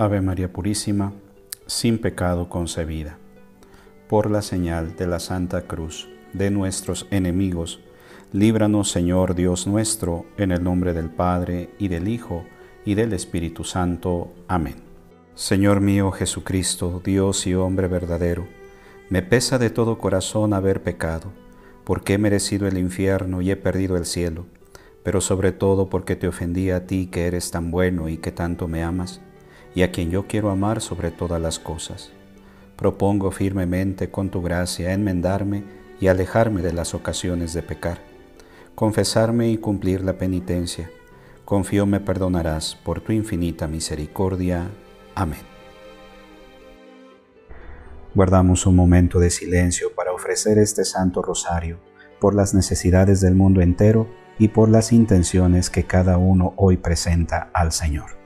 Ave María Purísima, sin pecado concebida. Por la señal de la Santa Cruz de nuestros enemigos, líbranos Señor Dios nuestro, en el nombre del Padre, y del Hijo, y del Espíritu Santo. Amén. Señor mío Jesucristo, Dios y hombre verdadero, me pesa de todo corazón haber pecado, porque he merecido el infierno y he perdido el cielo, pero sobre todo porque te ofendí a ti que eres tan bueno y que tanto me amas y a quien yo quiero amar sobre todas las cosas. Propongo firmemente con tu gracia enmendarme y alejarme de las ocasiones de pecar, confesarme y cumplir la penitencia. Confío me perdonarás por tu infinita misericordia. Amén. Guardamos un momento de silencio para ofrecer este Santo Rosario por las necesidades del mundo entero y por las intenciones que cada uno hoy presenta al Señor.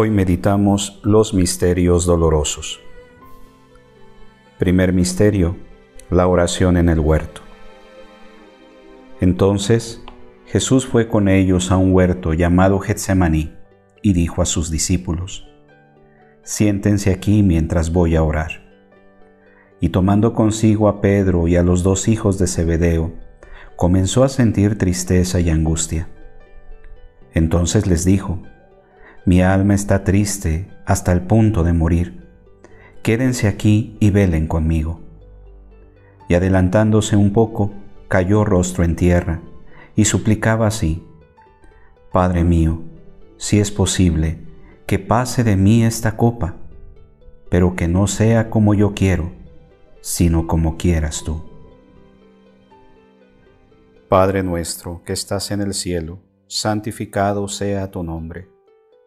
Hoy meditamos los misterios dolorosos. Primer misterio, la oración en el huerto. Entonces Jesús fue con ellos a un huerto llamado Getsemaní y dijo a sus discípulos, Siéntense aquí mientras voy a orar. Y tomando consigo a Pedro y a los dos hijos de Zebedeo, comenzó a sentir tristeza y angustia. Entonces les dijo, mi alma está triste hasta el punto de morir. Quédense aquí y velen conmigo. Y adelantándose un poco, cayó rostro en tierra y suplicaba así, Padre mío, si es posible, que pase de mí esta copa, pero que no sea como yo quiero, sino como quieras tú. Padre nuestro que estás en el cielo, santificado sea tu nombre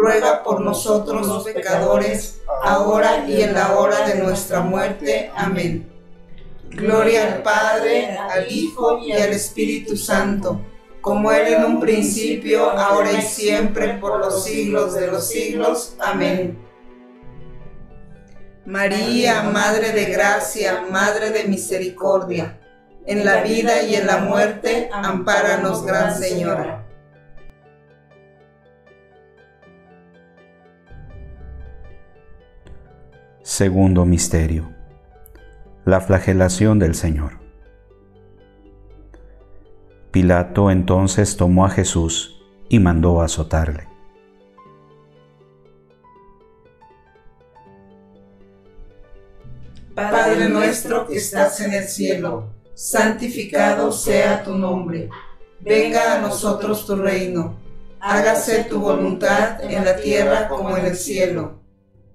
ruega por nosotros pecadores, ahora y en la hora de nuestra muerte. Amén. Gloria al Padre, al Hijo y al Espíritu Santo como era en un principio, ahora y siempre, por los siglos de los siglos. Amén. María, Madre de Gracia, Madre de Misericordia, en la vida y en la muerte, ampáranos, Gran Señora. Segundo Misterio. La flagelación del Señor. Pilato entonces tomó a Jesús y mandó azotarle. Padre nuestro que estás en el cielo, santificado sea tu nombre. Venga a nosotros tu reino. Hágase tu voluntad en la tierra como en el cielo.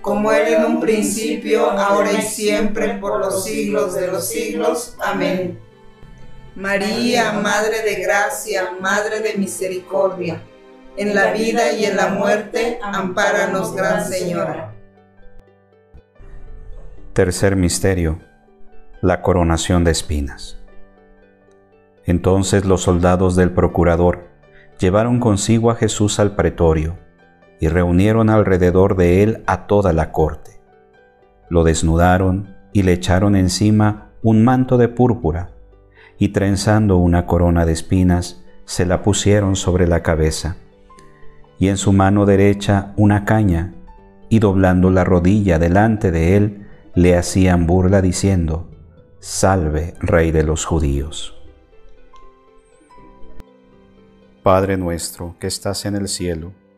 como era en un principio, ahora y siempre, por los siglos de los siglos. Amén. María, Madre de Gracia, Madre de Misericordia, en la vida y en la muerte, ampáranos, Gran Señora. Tercer Misterio. La coronación de espinas. Entonces los soldados del procurador llevaron consigo a Jesús al pretorio y reunieron alrededor de él a toda la corte. Lo desnudaron y le echaron encima un manto de púrpura y trenzando una corona de espinas se la pusieron sobre la cabeza y en su mano derecha una caña y doblando la rodilla delante de él le hacían burla diciendo, Salve, Rey de los judíos. Padre nuestro que estás en el cielo,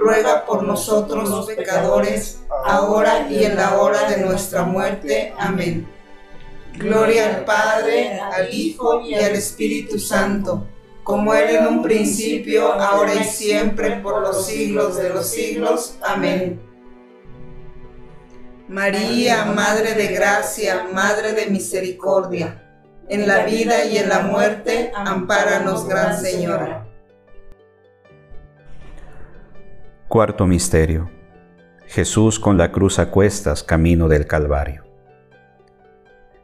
ruega por nosotros pecadores, ahora y en la hora de nuestra muerte. Amén. Gloria al Padre, al Hijo y al Espíritu Santo, como era en un principio, ahora y siempre, por los siglos de los siglos. Amén. María, Madre de Gracia, Madre de Misericordia, en la vida y en la muerte, ampáranos, Gran Señora. Cuarto Misterio. Jesús con la cruz a cuestas camino del Calvario.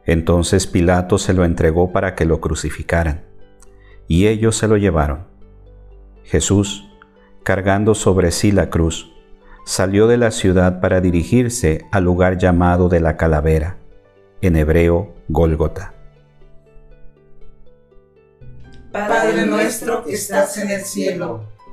Entonces Pilato se lo entregó para que lo crucificaran, y ellos se lo llevaron. Jesús, cargando sobre sí la cruz, salió de la ciudad para dirigirse al lugar llamado de la calavera, en hebreo Gólgota. Padre nuestro que estás en el cielo,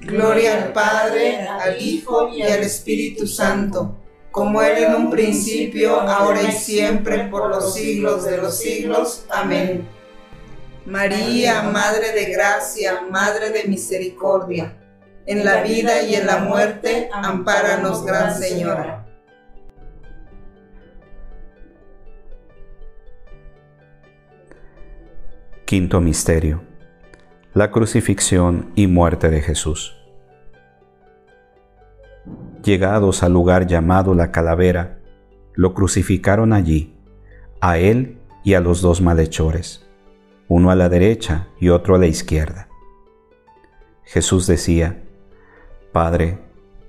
Gloria al Padre, al Hijo y al Espíritu Santo, como era en un principio, ahora y siempre, por los siglos de los siglos. Amén. María, Madre de Gracia, Madre de Misericordia, en la vida y en la muerte, ampáranos, Gran Señora. Quinto Misterio. La crucifixión y muerte de Jesús. Llegados al lugar llamado la calavera, lo crucificaron allí, a él y a los dos malhechores, uno a la derecha y otro a la izquierda. Jesús decía, Padre,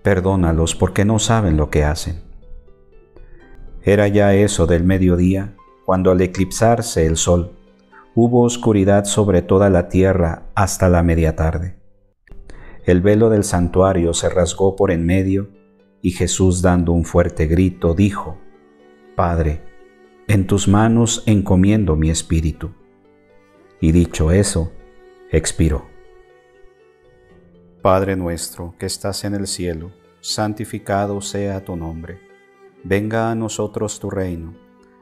perdónalos porque no saben lo que hacen. Era ya eso del mediodía, cuando al eclipsarse el sol, hubo oscuridad sobre toda la tierra hasta la media tarde. El velo del santuario se rasgó por en medio y Jesús dando un fuerte grito dijo, Padre, en tus manos encomiendo mi espíritu. Y dicho eso, expiró. Padre nuestro que estás en el cielo, santificado sea tu nombre. Venga a nosotros tu reino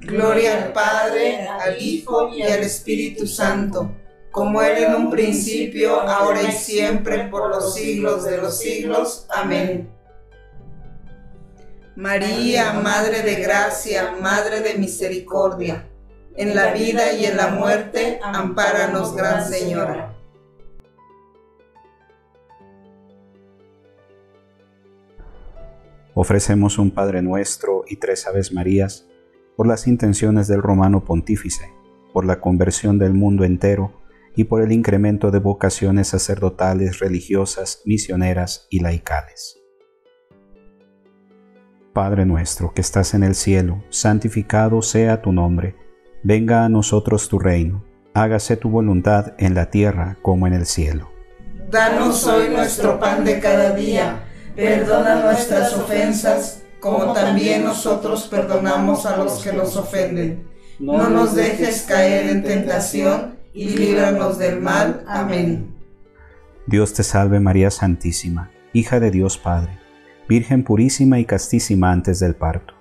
Gloria al Padre, al Hijo y al Espíritu Santo, como era en un principio, ahora y siempre, por los siglos de los siglos. Amén. María, Madre de Gracia, Madre de Misericordia, en la vida y en la muerte, ampáranos, Gran Señora. Ofrecemos un Padre Nuestro y tres Aves Marías por las intenciones del Romano Pontífice, por la conversión del mundo entero y por el incremento de vocaciones sacerdotales, religiosas, misioneras y laicales. Padre nuestro que estás en el cielo, santificado sea tu nombre, venga a nosotros tu reino, hágase tu voluntad en la tierra como en el cielo. Danos hoy nuestro pan de cada día, perdona nuestras ofensas, como también nosotros perdonamos a los que nos ofenden. No nos dejes caer en tentación y líbranos del mal. Amén. Dios te salve María Santísima, hija de Dios Padre, Virgen purísima y castísima antes del parto.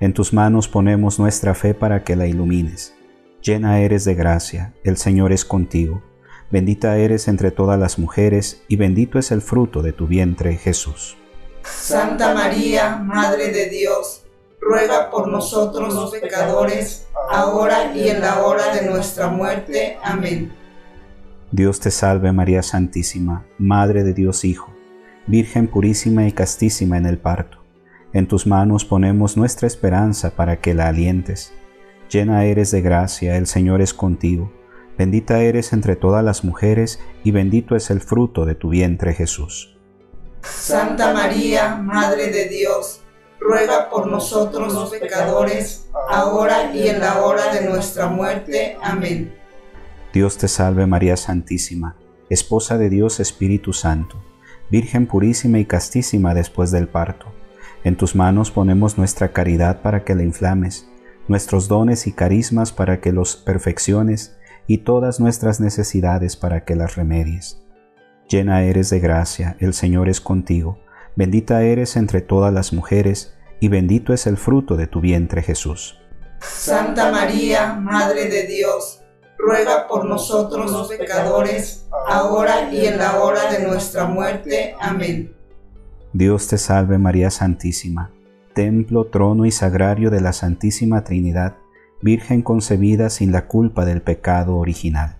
En tus manos ponemos nuestra fe para que la ilumines. Llena eres de gracia, el Señor es contigo. Bendita eres entre todas las mujeres, y bendito es el fruto de tu vientre, Jesús. Santa María, Madre de Dios, ruega por nosotros los pecadores, ahora y en la hora de nuestra muerte. Amén. Dios te salve María Santísima, Madre de Dios Hijo, Virgen purísima y castísima en el parto. En tus manos ponemos nuestra esperanza para que la alientes. Llena eres de gracia, el Señor es contigo. Bendita eres entre todas las mujeres, y bendito es el fruto de tu vientre Jesús. Santa María, Madre de Dios, ruega por nosotros los pecadores, ahora y en la hora de nuestra muerte. Amén. Dios te salve María Santísima, Esposa de Dios Espíritu Santo, Virgen purísima y castísima después del parto. En tus manos ponemos nuestra caridad para que la inflames, nuestros dones y carismas para que los perfecciones y todas nuestras necesidades para que las remedies. Llena eres de gracia, el Señor es contigo Bendita eres entre todas las mujeres, y bendito es el fruto de tu vientre Jesús. Santa María, Madre de Dios, ruega por nosotros los pecadores, ahora y en la hora de nuestra muerte. Amén. Dios te salve María Santísima, templo, trono y sagrario de la Santísima Trinidad, Virgen concebida sin la culpa del pecado original.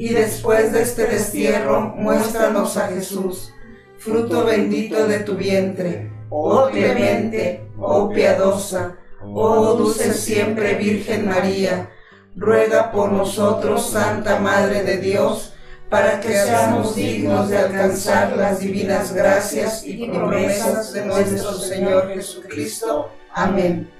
y después de este destierro, muéstranos a Jesús, fruto bendito de tu vientre oh clemente, oh piadosa, oh dulce siempre Virgen María, ruega por nosotros, Santa Madre de Dios, para que seamos dignos de alcanzar las divinas gracias y promesas de nuestro Señor Jesucristo. Amén.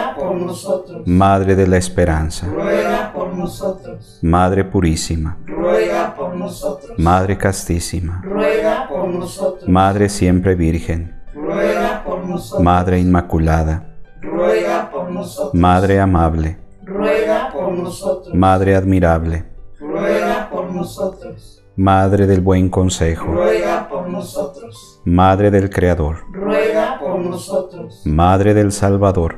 por nosotros. Madre de la Esperanza, Ruega por nosotros. Madre Purísima, Ruega por nosotros. Madre Castísima, Ruega por nosotros. Madre Siempre Virgen, Ruega por nosotros. Madre Inmaculada, Ruega por nosotros. Madre Amable, Ruega por nosotros. Madre Admirable, Ruega por nosotros. Madre del Buen Consejo, Ruega por nosotros. Madre del Creador, Ruega por nosotros. Madre del Salvador,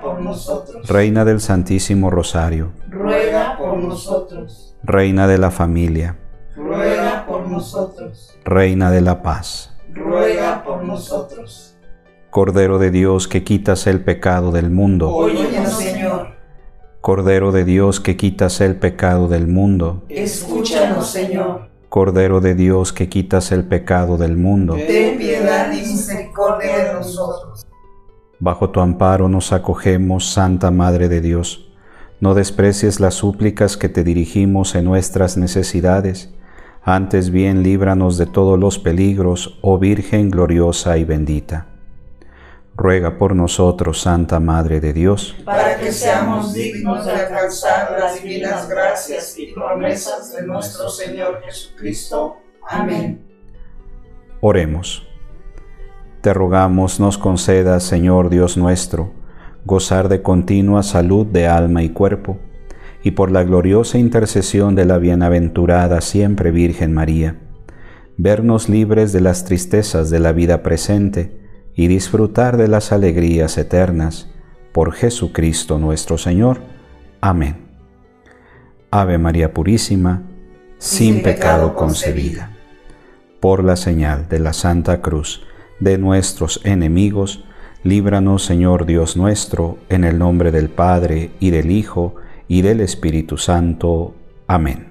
por nosotros. reina del Santísimo Rosario, Ruega por nosotros. reina de la familia, Ruega por nosotros. reina de la paz, Ruega por nosotros. Cordero de Dios que quitas el pecado del mundo, Óyenos, Señor. Cordero de Dios que quitas el pecado del mundo, Escúchanos, Señor. Cordero de Dios que quitas el pecado del mundo, Ten piedad y misericordia de nosotros. Bajo tu amparo nos acogemos, Santa Madre de Dios. No desprecies las súplicas que te dirigimos en nuestras necesidades, antes bien líbranos de todos los peligros, oh Virgen gloriosa y bendita. Ruega por nosotros, Santa Madre de Dios, para que seamos dignos de alcanzar las divinas gracias y promesas de nuestro Señor Jesucristo. Amén. Oremos. Te rogamos nos concedas, Señor Dios nuestro, gozar de continua salud de alma y cuerpo, y por la gloriosa intercesión de la bienaventurada siempre Virgen María, vernos libres de las tristezas de la vida presente y disfrutar de las alegrías eternas, por Jesucristo nuestro Señor. Amén. Ave María Purísima, sin pecado concebida por la señal de la Santa Cruz de nuestros enemigos, líbranos Señor Dios nuestro, en el nombre del Padre y del Hijo y del Espíritu Santo. Amén.